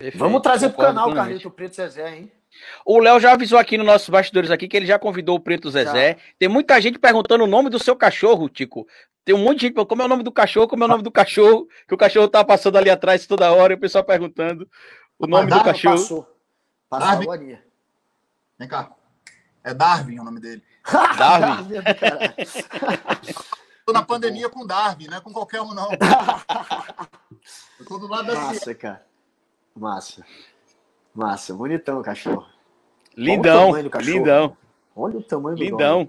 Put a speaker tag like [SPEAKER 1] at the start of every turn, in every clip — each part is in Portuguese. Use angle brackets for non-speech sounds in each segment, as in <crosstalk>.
[SPEAKER 1] Perfeito. Vamos trazer pro canal, Carlito, o Preto Zezé, hein?
[SPEAKER 2] O Léo já avisou aqui nos nossos bastidores aqui que ele já convidou o Preto Zezé. Já. Tem muita gente perguntando o nome do seu cachorro, Tico. Tem um monte de gente, como é o nome do cachorro, como é o nome do cachorro, que o cachorro tá passando ali atrás toda hora, e o pessoal perguntando o nome do cachorro. Passou.
[SPEAKER 3] Passou Darwin. Vem cá. É Darwin o nome dele. <laughs>
[SPEAKER 2] Darwin. <laughs>
[SPEAKER 3] tô na pandemia com Darwin, não é com qualquer um, não. <laughs>
[SPEAKER 1] Eu tô do lado da Massa, cara. Massa. Massa. Bonitão o cachorro.
[SPEAKER 2] Lindão. Lindão.
[SPEAKER 1] Olha o tamanho do
[SPEAKER 2] Lindão.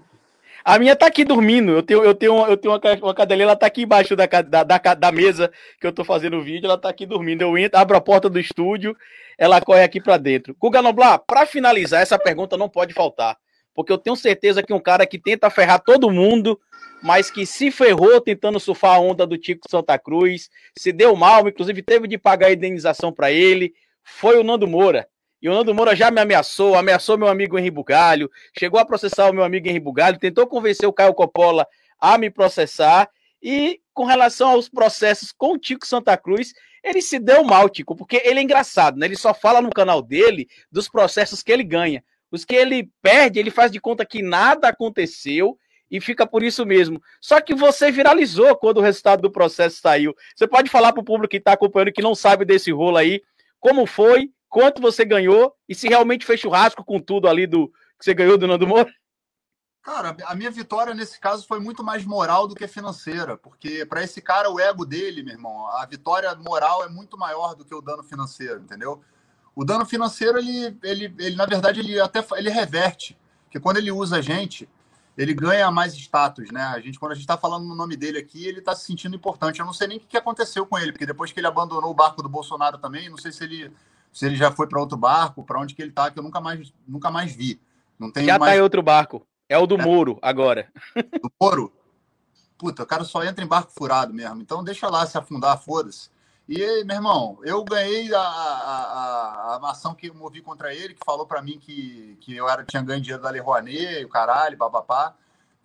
[SPEAKER 2] A minha tá aqui dormindo. Eu tenho, eu tenho, eu tenho uma, uma cadelinha, ela tá aqui embaixo da, da, da, da, mesa que eu tô fazendo o vídeo. Ela tá aqui dormindo. Eu entro, abro a porta do estúdio, ela corre aqui para dentro. Guga Noblar, pra finalizar, essa pergunta não pode faltar. Porque eu tenho certeza que um cara que tenta ferrar todo mundo, mas que se ferrou tentando surfar a onda do Tico Santa Cruz, se deu mal, inclusive teve de pagar a indenização para ele, foi o Nando Moura. E o Nando Moura já me ameaçou, ameaçou meu amigo Henri Bugalho, chegou a processar o meu amigo Henri Bugalho, tentou convencer o Caio Coppola a me processar. E com relação aos processos com o Tico Santa Cruz, ele se deu mal, Tico, porque ele é engraçado, né? Ele só fala no canal dele dos processos que ele ganha. Os que ele perde, ele faz de conta que nada aconteceu e fica por isso mesmo. Só que você viralizou quando o resultado do processo saiu. Você pode falar para o público que está acompanhando, que não sabe desse rolo aí, como foi, quanto você ganhou e se realmente fez churrasco com tudo ali do que você ganhou do Nando Moura?
[SPEAKER 3] Cara, a minha vitória nesse caso foi muito mais moral do que financeira, porque para esse cara o ego dele, meu irmão, a vitória moral é muito maior do que o dano financeiro, entendeu? O dano financeiro ele, ele, ele na verdade ele até ele reverte, porque quando ele usa a gente, ele ganha mais status, né? A gente quando a gente está falando no nome dele aqui, ele está se sentindo importante. Eu não sei nem o que aconteceu com ele, porque depois que ele abandonou o barco do Bolsonaro também, não sei se ele se ele já foi para outro barco, para onde que ele está, que eu nunca mais, nunca mais vi. Não tem
[SPEAKER 2] já
[SPEAKER 3] está mais...
[SPEAKER 2] em outro barco. É o do é. Moro agora.
[SPEAKER 3] Do Moro? Puta, o cara só entra em barco furado mesmo. Então deixa lá se afundar, foda-se. E, meu irmão, eu ganhei a, a, a, ação que eu movi contra ele, que falou para mim que, que eu era, tinha ganho dinheiro da Lei Rouanet, o caralho, papapá.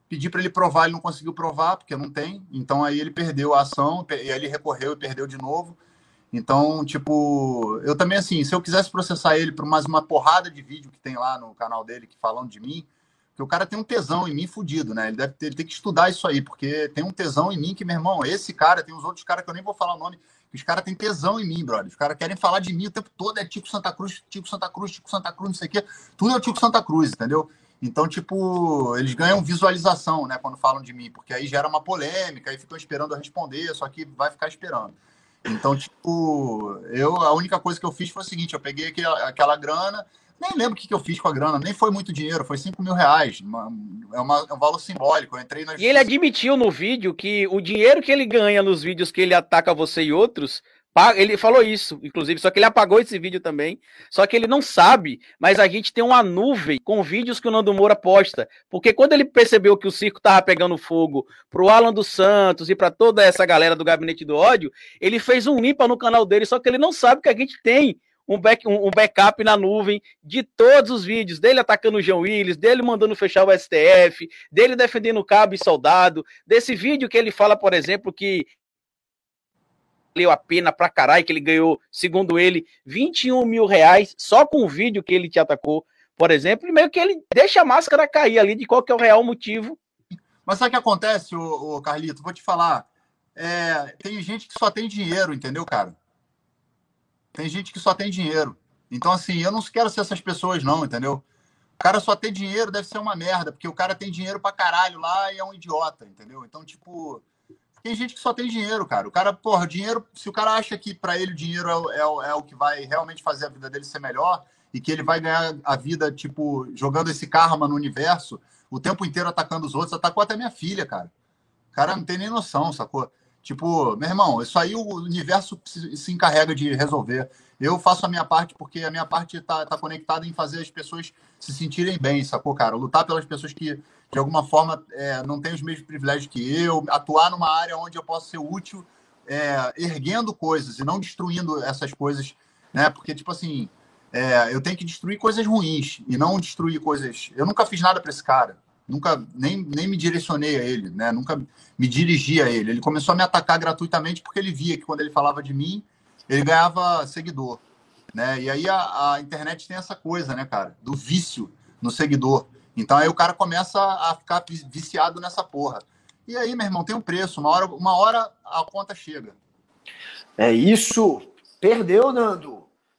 [SPEAKER 3] Pedi para ele provar, ele não conseguiu provar, porque não tem. Então aí ele perdeu a ação, e aí ele recorreu e perdeu de novo. Então, tipo, eu também, assim, se eu quisesse processar ele por mais uma porrada de vídeo que tem lá no canal dele que falando de mim, que o cara tem um tesão em mim fudido, né? Ele deve ter, ele tem que estudar isso aí, porque tem um tesão em mim que, meu irmão, esse cara, tem uns outros caras que eu nem vou falar o nome, os caras têm tesão em mim, brother. Os caras querem falar de mim o tempo todo, é Tico Santa Cruz, Tico Santa Cruz, Tico Santa Cruz, não sei o quê. Tudo é o Tico Santa Cruz, entendeu? Então, tipo, eles ganham visualização, né, quando falam de mim, porque aí gera uma polêmica, aí ficam esperando eu responder, só que vai ficar esperando. Então, tipo, eu a única coisa que eu fiz foi o seguinte: eu peguei aquela, aquela grana, nem lembro o que, que eu fiz com a grana, nem foi muito dinheiro, foi 5 mil reais. Uma, é, uma, é um valor simbólico. Eu entrei
[SPEAKER 2] E ele admitiu no vídeo que o dinheiro que ele ganha nos vídeos que ele ataca você e outros ele falou isso, inclusive, só que ele apagou esse vídeo também. Só que ele não sabe, mas a gente tem uma nuvem com vídeos que o Nando Moura posta. Porque quando ele percebeu que o circo tava pegando fogo pro Alan dos Santos e para toda essa galera do Gabinete do Ódio, ele fez um limpa no canal dele, só que ele não sabe que a gente tem um, back, um, um, backup na nuvem de todos os vídeos, dele atacando o João Willis, dele mandando fechar o STF, dele defendendo o cabo e soldado, desse vídeo que ele fala, por exemplo, que valeu a pena pra caralho, que ele ganhou, segundo ele, 21 mil reais só com o vídeo que ele te atacou, por exemplo, e meio que ele deixa a máscara cair ali de qual que é o real motivo.
[SPEAKER 3] Mas sabe o que acontece, o Carlito? Vou te falar. É, tem gente que só tem dinheiro, entendeu, cara? Tem gente que só tem dinheiro. Então, assim, eu não quero ser essas pessoas, não, entendeu? O cara só ter dinheiro deve ser uma merda, porque o cara tem dinheiro pra caralho lá e é um idiota, entendeu? Então, tipo, tem gente que só tem dinheiro, cara. O cara, porra, dinheiro, se o cara acha que para ele o dinheiro é, é, é, o que vai realmente fazer a vida dele ser melhor e que ele vai ganhar a vida, tipo, jogando esse karma no universo, o tempo inteiro atacando os outros, atacou até minha filha, cara. O cara não tem nem noção, sacou? Tipo, meu irmão, isso aí o universo se, encarrega de resolver. Eu faço a minha parte porque a minha parte está tá conectada em fazer as pessoas se sentirem bem, sacou, cara? Lutar pelas pessoas que de alguma forma, é, não tem os mesmos privilégios que eu, atuar numa área onde eu posso ser útil, é, erguendo coisas e não destruindo essas coisas, né? Porque, tipo assim, é, eu tenho que destruir coisas ruins e não destruir coisas. Eu nunca fiz nada para esse cara, nunca nem, nem me direcionei a ele, né? Nunca me dirigi a ele. Ele começou a me atacar gratuitamente porque ele via que quando ele falava de mim, ele ganhava seguidor. Né? E aí a, a internet tem essa coisa, né, cara? Do vício no seguidor. Então aí o cara começa a ficar viciado nessa porra. E aí, meu irmão, tem um preço. Uma hora, uma hora a conta chega.
[SPEAKER 1] É isso. Perdeu, Nando.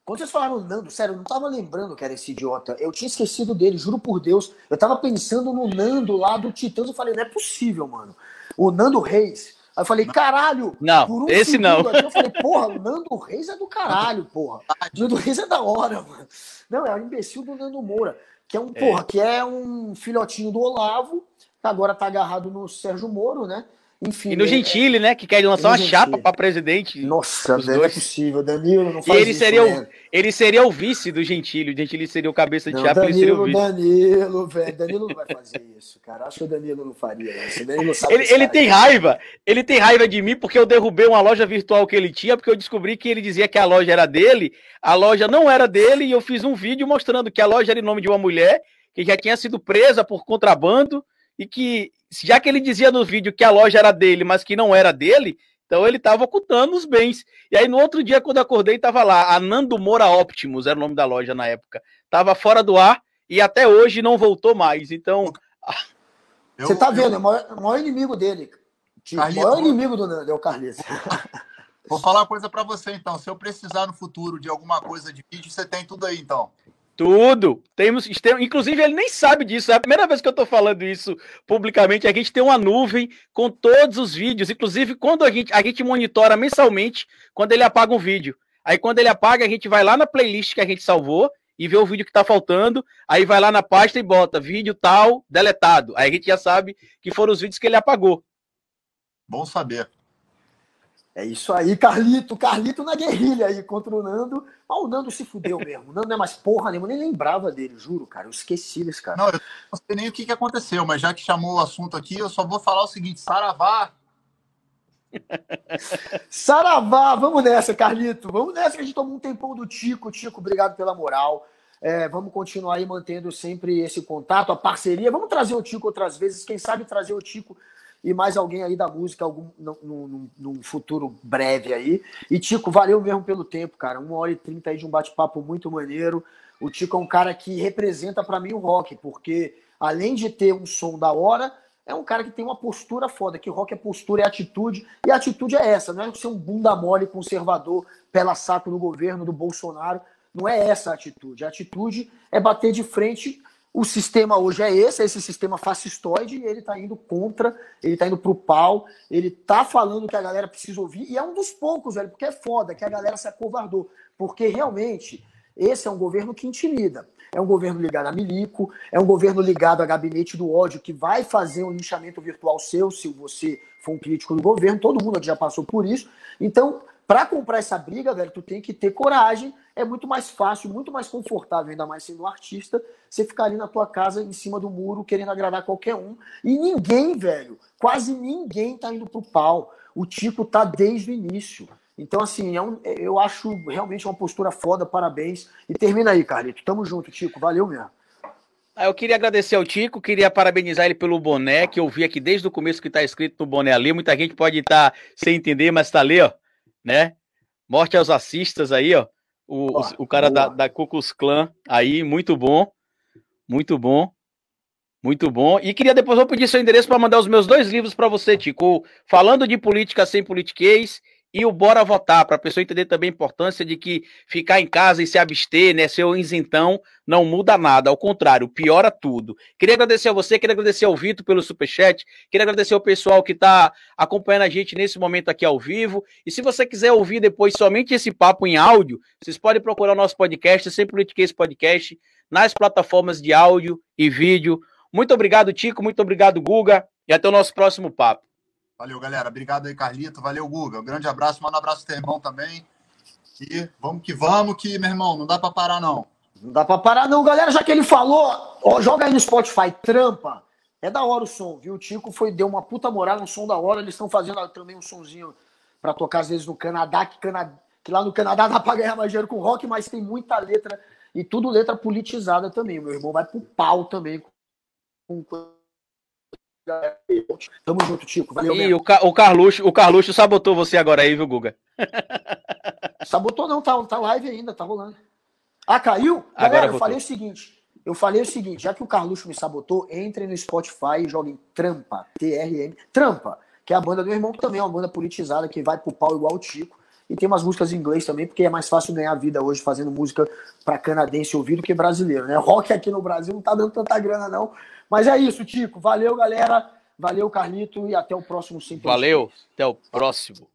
[SPEAKER 1] Quando vocês falaram Nando, sério, eu não tava lembrando que era esse idiota. Eu tinha esquecido dele, juro por Deus. Eu tava pensando no Nando lá do Titãs. Eu falei, não é possível, mano. O Nando Reis. Aí eu falei, caralho.
[SPEAKER 2] Não, um esse não.
[SPEAKER 1] Aqui, eu falei, porra, o Nando Reis é do caralho, porra. O Nando Reis é da hora, mano. Não, é o imbecil do Nando Moura. Que é um, é. porra, que é um filhotinho do Olavo, que agora tá agarrado no Sérgio Moro, né?
[SPEAKER 2] Enfim, e no Gentili, né? Que quer lançar uma chapa para presidente.
[SPEAKER 1] Nossa, não é possível. Danilo não
[SPEAKER 2] faz e ele isso, seria né? o, ele seria o vice do Gentili. O Gentili seria o cabeça de não, chapa,
[SPEAKER 1] Danilo,
[SPEAKER 2] ele seria o
[SPEAKER 1] vice. Danilo, velho. Danilo não vai fazer isso, cara. Acho que o Danilo não faria isso. Danilo
[SPEAKER 2] sabe ele, ele tem raiva. Ele tem raiva de mim porque eu derrubei uma loja virtual que ele tinha, porque eu descobri que ele dizia que a loja era dele. A loja não era dele e eu fiz um vídeo mostrando que a loja era em nome de uma mulher que já tinha sido presa por contrabando e que, já que ele dizia no vídeo que a loja era dele, mas que não era dele, então ele estava ocultando os bens. E aí no outro dia, quando eu acordei, estava lá, a Nando Moura Optimus, era o nome da loja na época. Estava fora do ar e até hoje não voltou mais. Então.
[SPEAKER 1] Você está vendo, é o maior, o maior inimigo dele. o maior inimigo do Nando é o Carlinhos.
[SPEAKER 3] Vou falar uma coisa para você, então. Se eu precisar no futuro de alguma coisa de vídeo, você tem tudo aí, então.
[SPEAKER 2] Tudo. Temos, inclusive, ele nem sabe disso. É a primeira vez que eu estou falando isso publicamente. A gente tem uma nuvem com todos os vídeos. Inclusive, quando a gente, a gente monitora mensalmente quando ele apaga um vídeo. Aí, quando ele apaga, a gente vai lá na playlist que a gente salvou e vê o vídeo que está faltando. Aí vai lá na pasta e bota vídeo tal, deletado. Aí a gente já sabe que foram os vídeos que ele apagou.
[SPEAKER 3] Bom saber.
[SPEAKER 1] É isso aí, Carlito, Carlito na guerrilha aí contra o Nando. Mas o Nando se fudeu <laughs> mesmo. O Nando não é mais porra nenhuma, nem lembrava dele, juro, cara. Eu esqueci desse cara.
[SPEAKER 3] Não, eu não sei nem o que, que aconteceu, mas já que chamou o assunto aqui, eu só vou falar o seguinte: Saravá. <laughs>
[SPEAKER 1] Saravá, vamos nessa, Carlito. Vamos nessa que a gente tomou um tempão do Tico. Tico, obrigado pela moral. É, vamos continuar aí mantendo sempre esse contato, a parceria. Vamos trazer o Tico outras vezes. Quem sabe trazer o Tico e mais alguém aí da música algum, num, num, futuro breve aí. E Tico, valeu mesmo pelo tempo, cara. Uma hora e trinta aí de um bate-papo muito maneiro. O Tico é um cara que representa para mim o rock, porque além de ter um som da hora, é um cara que tem uma postura foda, que rock é postura, é atitude, e a atitude é essa, não é ser um bunda mole conservador, pela saco no governo do Bolsonaro, não é essa a atitude. A atitude é bater de frente o sistema hoje é esse, é esse sistema fascistoide, e ele está indo contra, ele está indo pro pau, ele está falando que a galera precisa ouvir, e é um dos poucos, velho, porque é foda que a galera se acovardou. Porque realmente esse é um governo que intimida. É um governo ligado a milico, é um governo ligado a gabinete do ódio que vai fazer um linchamento virtual seu se você for um crítico do governo. Todo mundo já passou por isso. Então, para comprar essa briga, velho, tu tem que ter coragem. É muito mais fácil, muito mais confortável, ainda mais sendo um artista, você ficar ali na tua casa, em cima do muro, querendo agradar qualquer um. E ninguém, velho, quase ninguém tá indo pro pau. O Tico tá desde o início. Então, assim, é um, eu acho realmente uma postura foda, parabéns. E termina aí, Carlito. Tamo junto, Tico. Valeu mesmo.
[SPEAKER 2] Ah, eu queria agradecer ao Tico, queria parabenizar ele pelo boné, que eu vi aqui desde o começo que tá escrito no boné ali. Muita gente pode estar tá sem entender, mas tá ali, ó né? Morte aos assistas aí, ó. O, o, o cara da, da Ku Klux Klan aí, muito bom. Muito bom. Muito bom. E queria depois, vou pedir seu endereço para mandar os meus dois livros para você, Tico. Falando de política sem politiquês e o Bora Votar, para a pessoa entender também a importância de que ficar em casa e se abster, né, ser um isentão, não muda nada, ao contrário, piora tudo. Queria agradecer a você, queria agradecer ao Vitor pelo superchat, queria agradecer ao pessoal que está acompanhando a gente nesse momento aqui ao vivo, e se você quiser ouvir depois somente esse papo em áudio, vocês podem procurar o nosso podcast, Sempre Politiquês Podcast, nas plataformas de áudio e vídeo. Muito obrigado, Tico, muito obrigado, Guga, e até o nosso próximo papo.
[SPEAKER 3] Valeu, galera. Obrigado aí, Carlito. Valeu, Guga. Um grande abraço. Manda um abraço pro teu irmão também. E vamos que vamos, que, meu irmão, não dá para parar, não.
[SPEAKER 1] Não dá para parar, não, galera. Já que ele falou, ó, joga aí no Spotify, trampa. É da hora o som, viu? O Tico foi, deu uma puta moral, um som da hora. Eles estão fazendo também um sonzinho para tocar às vezes no Canadá, que, Cana... que lá no Canadá <laughs> dá pra ganhar mais dinheiro com rock, mas tem muita letra e tudo letra politizada também. Meu irmão vai pro pau também com Tamo junto, Tico. Valeu.
[SPEAKER 2] E o, Ca o, Carluxo, o Carluxo sabotou você agora aí, viu, Guga? <laughs>
[SPEAKER 1] Sabotou não, tá, tá live ainda, tá rolando. Ah, caiu? Galera, eu falei o seguinte. Eu falei o seguinte, já que o Carluxo me sabotou, entre no Spotify e joguem Trampa, T-R-M, Trampa, que é a banda do meu irmão, que também é uma banda politizada, que vai pro pau igual o Tico. E tem umas músicas em inglês também, porque é mais fácil ganhar vida hoje fazendo música para canadense ouvir do que brasileiro, né? Rock aqui no Brasil não tá dando tanta grana, não. Mas é isso, Tico. Valeu, galera. Valeu, Carlito, e até o próximo
[SPEAKER 2] Simples. Valeu, até o próximo.